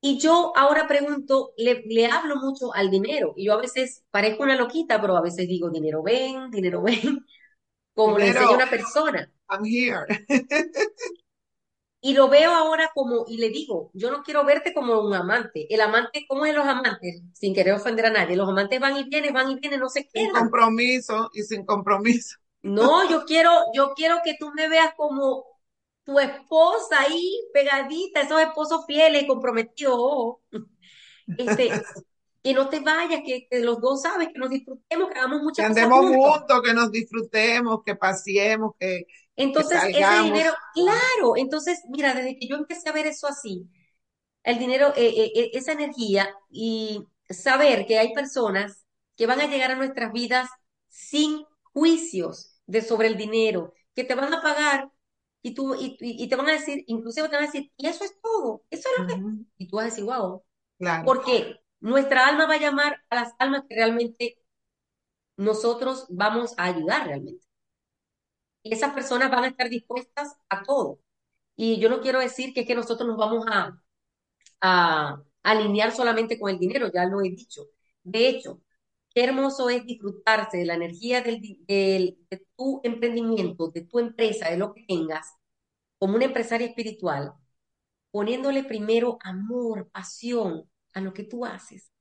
Y yo ahora pregunto, le, hablo mucho al dinero. Y yo a veces parezco una loquita, pero a veces digo, dinero ven, dinero ven, como le enseña una persona. I'm here. y lo veo ahora como, y le digo, yo no quiero verte como un amante. El amante, ¿cómo es los amantes? Sin querer ofender a nadie. Los amantes van y vienen, van y vienen, no se quedan. Sin compromiso y sin compromiso. No, yo quiero, yo quiero que tú me veas como tu esposa ahí pegadita, esos esposos fieles, comprometidos. Este, que no te vayas, que, los dos sabes, que nos disfrutemos, que hagamos muchas cosas. Que andemos juntos. que nos disfrutemos, que paseemos, que. Entonces, ese dinero, claro, entonces, mira, desde que yo empecé a ver eso así, el dinero, eh, eh, eh, esa energía y saber que hay personas que van a llegar a nuestras vidas sin juicios, de sobre el dinero, que te van a pagar y, tú, y, te van a decir, inclusive te van a decir, y eso es todo, eso es lo que... Y tú vas a decir, wow. Claro. Porque nuestra alma va a llamar a las almas que realmente nosotros vamos a ayudar realmente. Esas personas van a estar dispuestas a todo. Y yo no quiero decir que es que nosotros nos vamos a, a alinear solamente con el dinero, ya lo he dicho. De hecho, qué hermoso es disfrutarse de la energía de tu emprendimiento, de tu empresa, de lo que tengas, como una empresaria espiritual, poniéndole primero amor, pasión a lo que tú haces,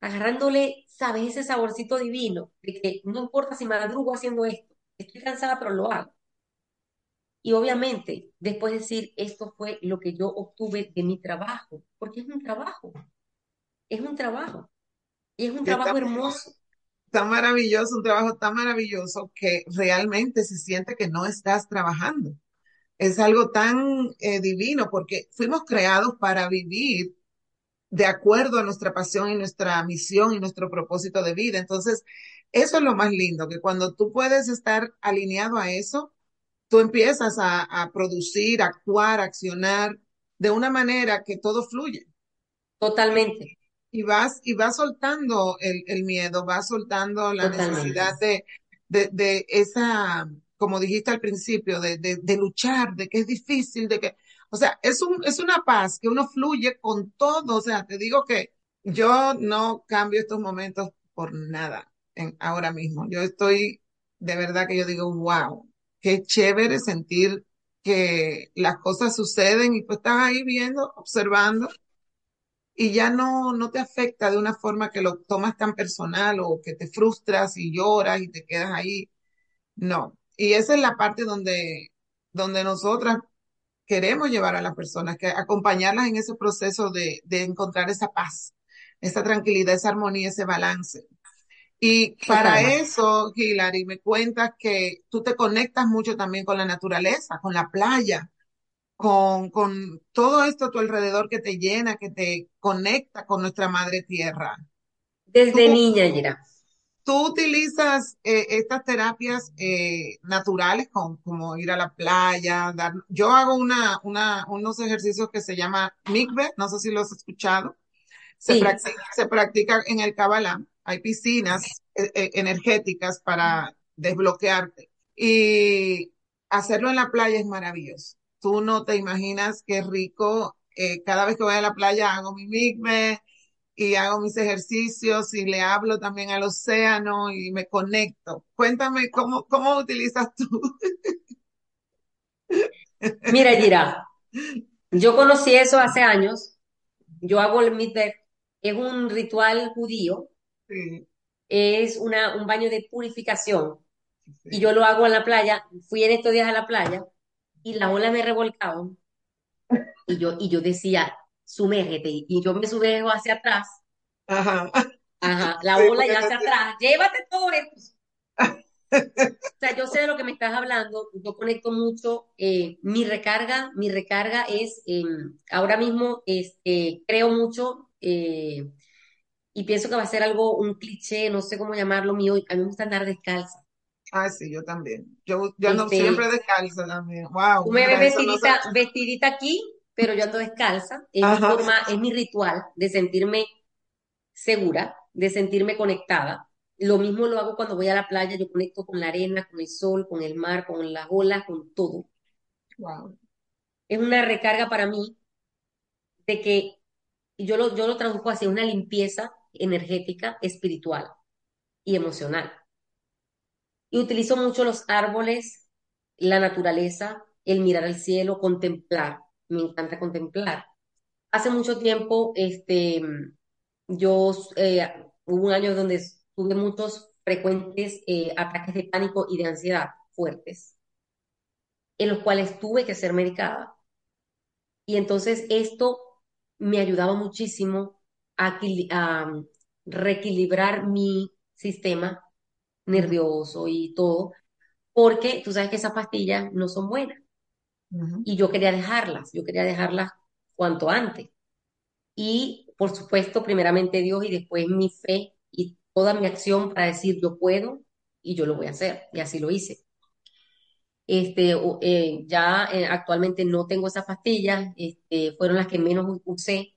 agarrándole, sabes, ese saborcito divino de que no importa si madrugo haciendo esto, estoy cansada, pero lo hago. Y obviamente, después decir, esto fue lo que yo obtuve de mi trabajo, porque es un trabajo, es un trabajo, y es un trabajo Está, hermoso. está maravilloso, un trabajo tan maravilloso que realmente se siente que no estás trabajando. Es algo tan eh, divino porque fuimos creados para vivir de acuerdo a nuestra pasión y nuestra misión y nuestro propósito de vida. Entonces, eso es lo más lindo, que cuando tú puedes estar alineado a eso, tú empiezas a, a producir, a actuar, a accionar de una manera que todo fluye. Totalmente, Y vas, y vas soltando el, el miedo, vas soltando la totalmente. necesidad de, de, de esa, como dijiste al principio, de, de, de luchar, de que es difícil, de que, o sea, es un, es una paz que uno fluye con todo. O sea, te digo que yo no cambio estos momentos por nada en, ahora mismo. Yo estoy, de verdad que yo digo, wow, qué chévere sentir que las cosas suceden y tú estás ahí viendo, observando y ya no, no te afecta de una forma que lo tomas tan personal o que te frustras y lloras y te quedas ahí. No. Y esa es la parte donde, donde nosotras queremos llevar a las personas, que acompañarlas en ese proceso de, de encontrar esa paz, esa tranquilidad, esa armonía, ese balance. Y para eso, Hilary, me cuentas que tú te conectas mucho también con la naturaleza, con la playa con, con todo esto a tu alrededor que te llena, que te conecta con nuestra madre tierra. ¿Tú, Desde niña, Yera. Tú utilizas eh, estas terapias eh, naturales con, como ir a la playa? Dar, yo hago una, una, unos ejercicios que se llama mikve, no sé si lo has escuchado. Se Sí, practica, se practica en el Kabbalah. Hay piscinas eh, eh, energéticas para desbloquearte. Y hacerlo en la playa es maravilloso. Tú no te imaginas qué rico. eh, cada vez que voy a la playa hago mi mikve y hago mis ejercicios y le hablo también al océano y me conecto. Cuéntame cómo, cómo utilizas tú. mira, Yera, yo conocí eso hace años. Yo hago el mikveh, es un ritual judío, Sí, es una, un baño de purificación y sí. yo lo hago en la playa. Fui en estos días a la playa y las olas me revolcaban y yo, y yo decía, sumérgete y yo me sumerjo hacia atrás, Ajá. ajá, la Sí, ola y porque no hacia atrás, llévate todo esto. O sea, yo sé de lo que me estás hablando, yo conecto mucho, eh, mi recarga, mi recarga es, eh, ahora mismo este, creo mucho eh, y pienso que va a ser algo, un cliché, no sé cómo llamarlo mío, a mí me gusta andar descalza. Ah, sí, yo también. Yo, yo ando siempre Este, descalza también. Wow, tú me ves no se... vestidita, vestidita aquí, pero yo ando descalza, es mi forma, es mi ritual de sentirme segura, de sentirme conectada. Lo mismo lo hago cuando voy a la playa, yo conecto con la arena, con el sol, con el mar, con las olas, con todo. wow. Es una recarga para mí de que yo lo, yo lo traduzco así, una limpieza energética, espiritual y emocional. Y utilizo mucho los árboles, la naturaleza, el mirar al cielo, contemplar. Me encanta contemplar. Hace mucho tiempo, este, yo, eh, hubo un año donde tuve muchos frecuentes eh, ataques de pánico y de ansiedad fuertes, en los cuales tuve que ser medicada. Y entonces esto me ayudaba muchísimo a, a reequilibrar mi sistema nervioso y todo, porque tú sabes que esas pastillas no son buenas. Y yo quería dejarlas, yo quería dejarlas cuanto antes. Y por supuesto, primeramente Dios y después mi fe y toda mi acción para decir yo puedo y yo lo voy a hacer. Y así lo hice. Este, eh, ya eh, actualmente no tengo esas pastillas, este, fueron las que menos usé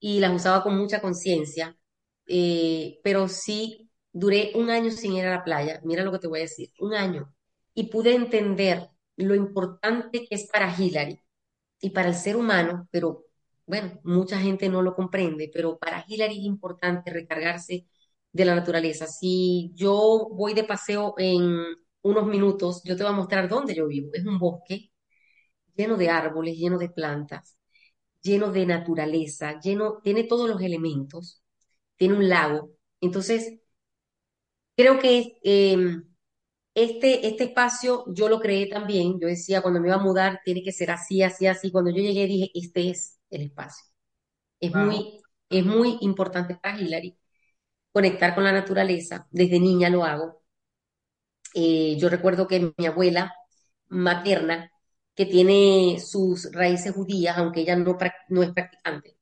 y las usaba con mucha conciencia, eh, pero sí duré un año sin ir a la playa, mira lo que te voy a decir, un año, y pude entender. Lo importante que es para Hillary y para el ser humano, pero bueno, mucha gente no lo comprende, pero para Hillary es importante recargarse de la naturaleza. Si yo voy de paseo en unos minutos, yo te voy a mostrar dónde yo vivo. Es un bosque lleno de árboles, lleno de plantas, lleno de naturaleza, lleno, tiene todos los elementos, tiene un lago. Entonces, creo que eh, este, este espacio yo lo creé también. Yo decía, cuando me iba a mudar, tiene que ser así, así, así. Cuando yo llegué, dije, este es el espacio. Es Wow. muy, es muy importante para Hillary conectar con la naturaleza. Desde niña lo hago. Eh, yo recuerdo que mi abuela materna, que tiene sus raíces judías, aunque ella no, no es practicante,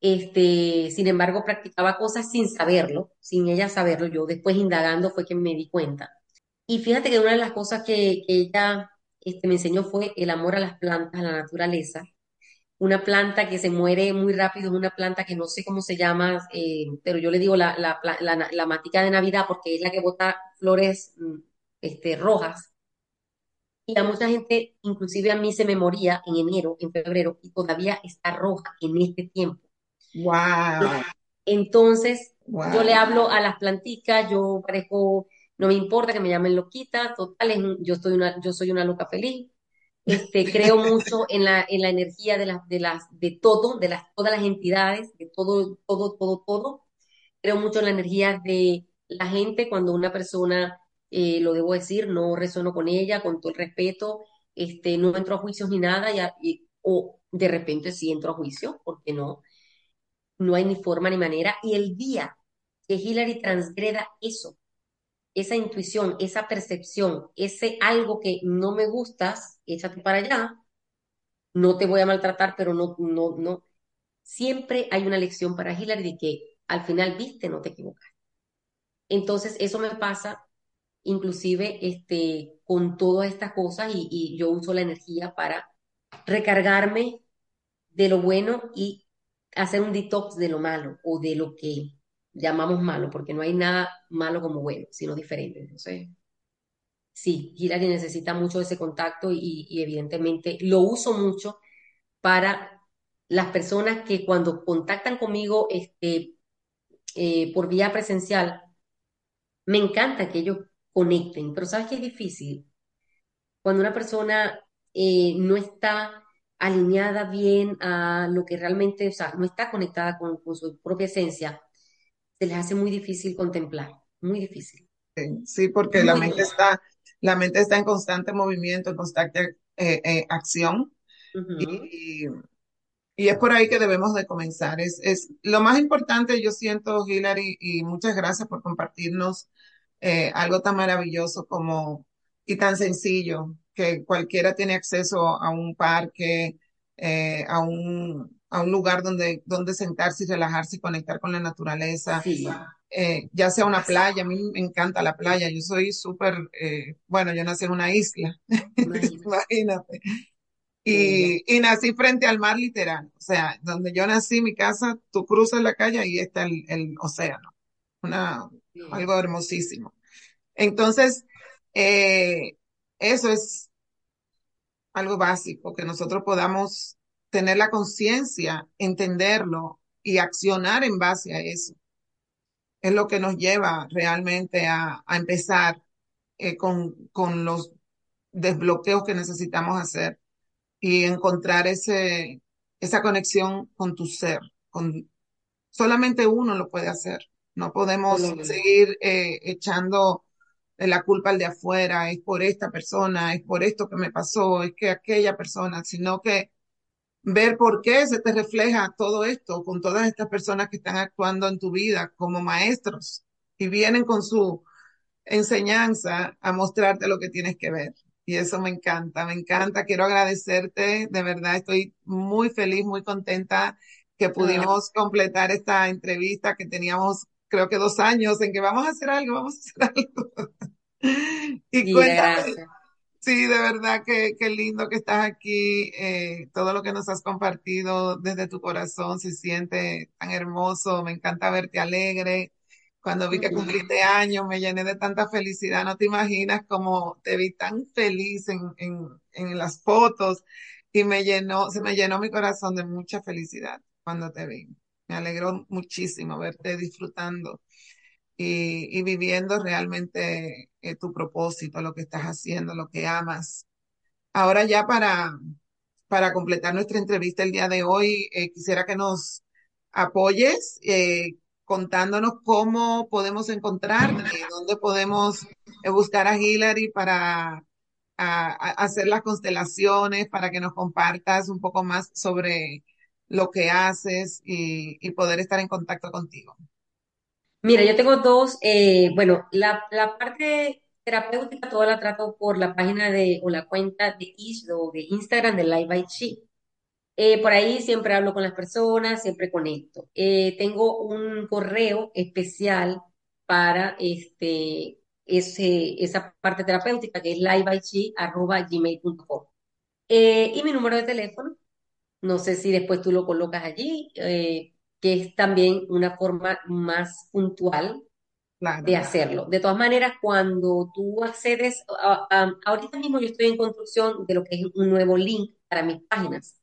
este, sin embargo, practicaba cosas sin saberlo, sin ella saberlo. Yo después indagando fue que me di cuenta. Y fíjate que una de las cosas que, que ella este, me enseñó fue el amor a las plantas, a la naturaleza. Una planta que se muere muy rápido es una planta que no sé cómo se llama, eh, pero yo le digo la, la, pla- la, la matica de Navidad porque es la que bota flores mm, este, rojas. Y a mucha gente, inclusive a mí, se me moría en enero, en febrero, y todavía está roja en este tiempo. Wow. Entonces, yo le hablo a las planticas, yo parezco, no me importa que me llamen loquita, total, es yo estoy una, yo soy una loca feliz. Este, creo mucho en la, en la energía de las, de las, de todo, de las, todas las entidades, de todo, todo, todo, todo. Creo mucho en la energía de la gente cuando una persona, eh, lo debo decir, no resueno con ella, con todo el respeto, este, no entro a juicios ni nada, y- o de repente sí entro a juicio, porque no? no hay ni forma ni manera. Y el día que Hillary transgreda eso, esa intuición, esa percepción, ese algo que no me gustas, échate para allá, no te voy a maltratar, pero no, no, no. Siempre hay una lección para Hillary de que al final viste, no te equivocas. Entonces, eso me pasa inclusive este, con todas estas cosas y, y yo uso la energía para recargarme de lo bueno y hacer un detox de lo malo o de lo que llamamos malo, porque no hay nada malo como bueno, sino diferente. Entonces, sí, Hillary necesita mucho ese contacto y, y evidentemente lo uso mucho para las personas que cuando contactan conmigo este, eh, por vía presencial, me encanta que ellos conecten, pero ¿sabes qué es difícil? Cuando una persona eh, no está alineada bien a lo que realmente, o sea, no está conectada con, con su propia esencia, se les hace muy difícil contemplar, muy difícil, Sí, porque la mente difícil. está, la mente está en constante movimiento, en constante eh, eh, acción. Y, y es por ahí que debemos de comenzar. Es, es lo más importante, yo siento, Hilary, y muchas gracias por compartirnos eh, algo tan maravilloso como y tan sencillo, que cualquiera tiene acceso a un parque, eh, a un, a un lugar donde, donde sentarse y relajarse y conectar con la naturaleza, Sí, eh, ya sea una playa, a mí me encanta la playa, yo soy súper, eh, bueno, yo nací en una isla, imagínate. Y, y nací frente al mar literal, o sea, donde yo nací, mi casa, tú cruzas la calle y está el, el océano, una, Sí, algo hermosísimo. Entonces, eh, eso es algo básico, que nosotros podamos tener la conciencia, entenderlo y accionar en base a eso. Es lo que nos lleva realmente a, a empezar eh, con, con los desbloqueos que necesitamos hacer y encontrar ese, esa conexión con tu ser. Con, solamente uno lo puede hacer. No podemos seguir eh, echando la culpa al de afuera, es por esta persona, es por esto que me pasó, es que aquella persona, sino que ver por qué se te refleja todo esto con todas estas personas que están actuando en tu vida como maestros y vienen con su enseñanza a mostrarte lo que tienes que ver. Y eso me encanta, me encanta. Quiero agradecerte, de verdad estoy muy feliz, muy contenta que Ah, pudimos completar esta entrevista que teníamos, creo que dos años en que vamos a hacer algo, vamos a hacer algo. Y cuéntame, gracias. Sí, de verdad que qué lindo que estás aquí, eh, todo lo que nos has compartido desde tu corazón se siente tan hermoso, me encanta verte alegre Cuando vi que cumpliste años, me llené de tanta felicidad. No te imaginas cómo te vi tan feliz en, en, en las fotos y me llenó, se me llenó mi corazón de mucha felicidad cuando te vi. Me alegró muchísimo verte disfrutando y, viviendo realmente eh, tu propósito, lo que estás haciendo, lo que amas. Ahora ya para, para completar nuestra entrevista el día de hoy, eh, quisiera que nos apoyes eh, contándonos cómo podemos encontrarte, dónde podemos buscar a Hillary para hacer las constelaciones, para que nos compartas un poco más sobre lo que haces y poder estar en contacto contigo. Mira, yo tengo dos, eh, bueno, la, parte terapéutica toda la trato por la página de o la cuenta de, Is- o de Instagram de Live by Chi. Eh, por ahí siempre hablo con las personas, siempre conecto. Eh, tengo un correo especial para este, esa parte terapéutica que es livebychi@gmail.com. Eh, y mi número de teléfono, no sé si después tú lo colocas allí, que es también una forma más puntual de Claro, hacerlo. De todas maneras, cuando tú accedes, a- a- ahorita mismo yo estoy en construcción de lo que es un nuevo link para mis páginas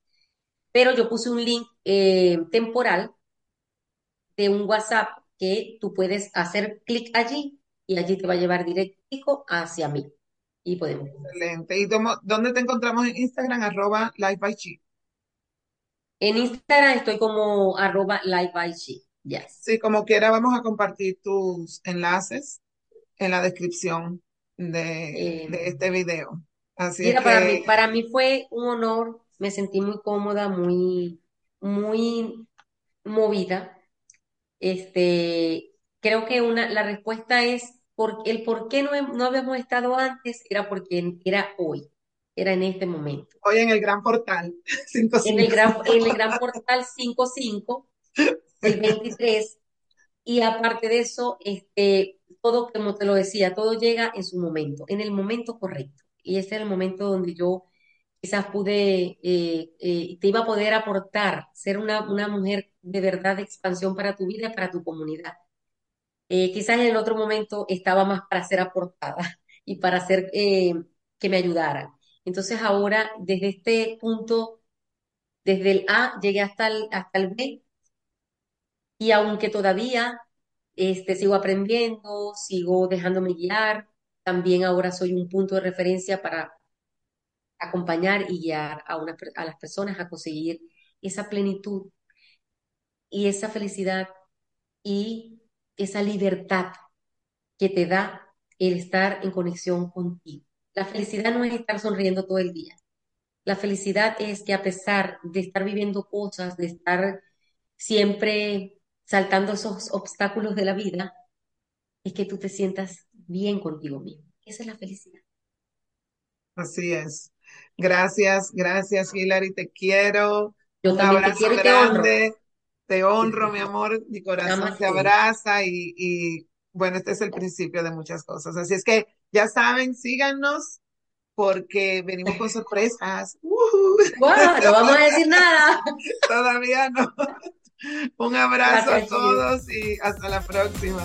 pero yo puse un link eh, temporal de un WhatsApp que tú puedes hacer clic allí y allí te va a llevar directico hacia mí y podemos excelente. ¿Y dónde te encontramos en Instagram? Arroba Life by Chi. En Instagram estoy como arroba live by she. Yes. Sí, como quiera, vamos a compartir tus enlaces en la descripción de, Eh, de este video. Así mira, para mí, para mí fue un honor, me sentí muy cómoda, muy, muy movida. Este, creo que una, la respuesta es por, el por qué no, no habíamos estado antes era porque era hoy, era en este momento. hoy en el Gran Portal En el 55. gran, en el gran portal 55 el 23 y aparte de eso, este, todo, como te lo decía, todo llega en su momento, en el momento correcto. Y ese es el momento donde yo quizás pude, eh, eh, te iba a poder aportar, ser una, una mujer de verdad de expansión para tu vida y para tu comunidad. Eh, quizás en el otro momento estaba más para ser aportada y para hacer eh, que me ayudaran. Entonces ahora, desde este punto, desde el A, llegué hasta el, hasta el B y aunque todavía este, sigo aprendiendo, sigo dejándome guiar, también ahora soy un punto de referencia para acompañar y guiar a, a las personas a conseguir esa plenitud y esa felicidad y esa libertad que te da el estar en conexión contigo. La felicidad no es estar sonriendo todo el día. La felicidad es que a pesar de estar viviendo cosas, de estar siempre saltando esos obstáculos de la vida, es que tú te sientas bien contigo mismo. Esa es la felicidad. Así es. Gracias, gracias, Hilary, te quiero. Yo Un también te abrazo quiero y te honro. grande. Te honro, mi amor. Mi corazón te abraza y, y bueno, este es el principio de muchas cosas. Así es que ya saben, síganos porque venimos con sorpresas. Wow, no vamos a decir nada. Todavía no. Un abrazo a Gracias, todos y hasta la próxima.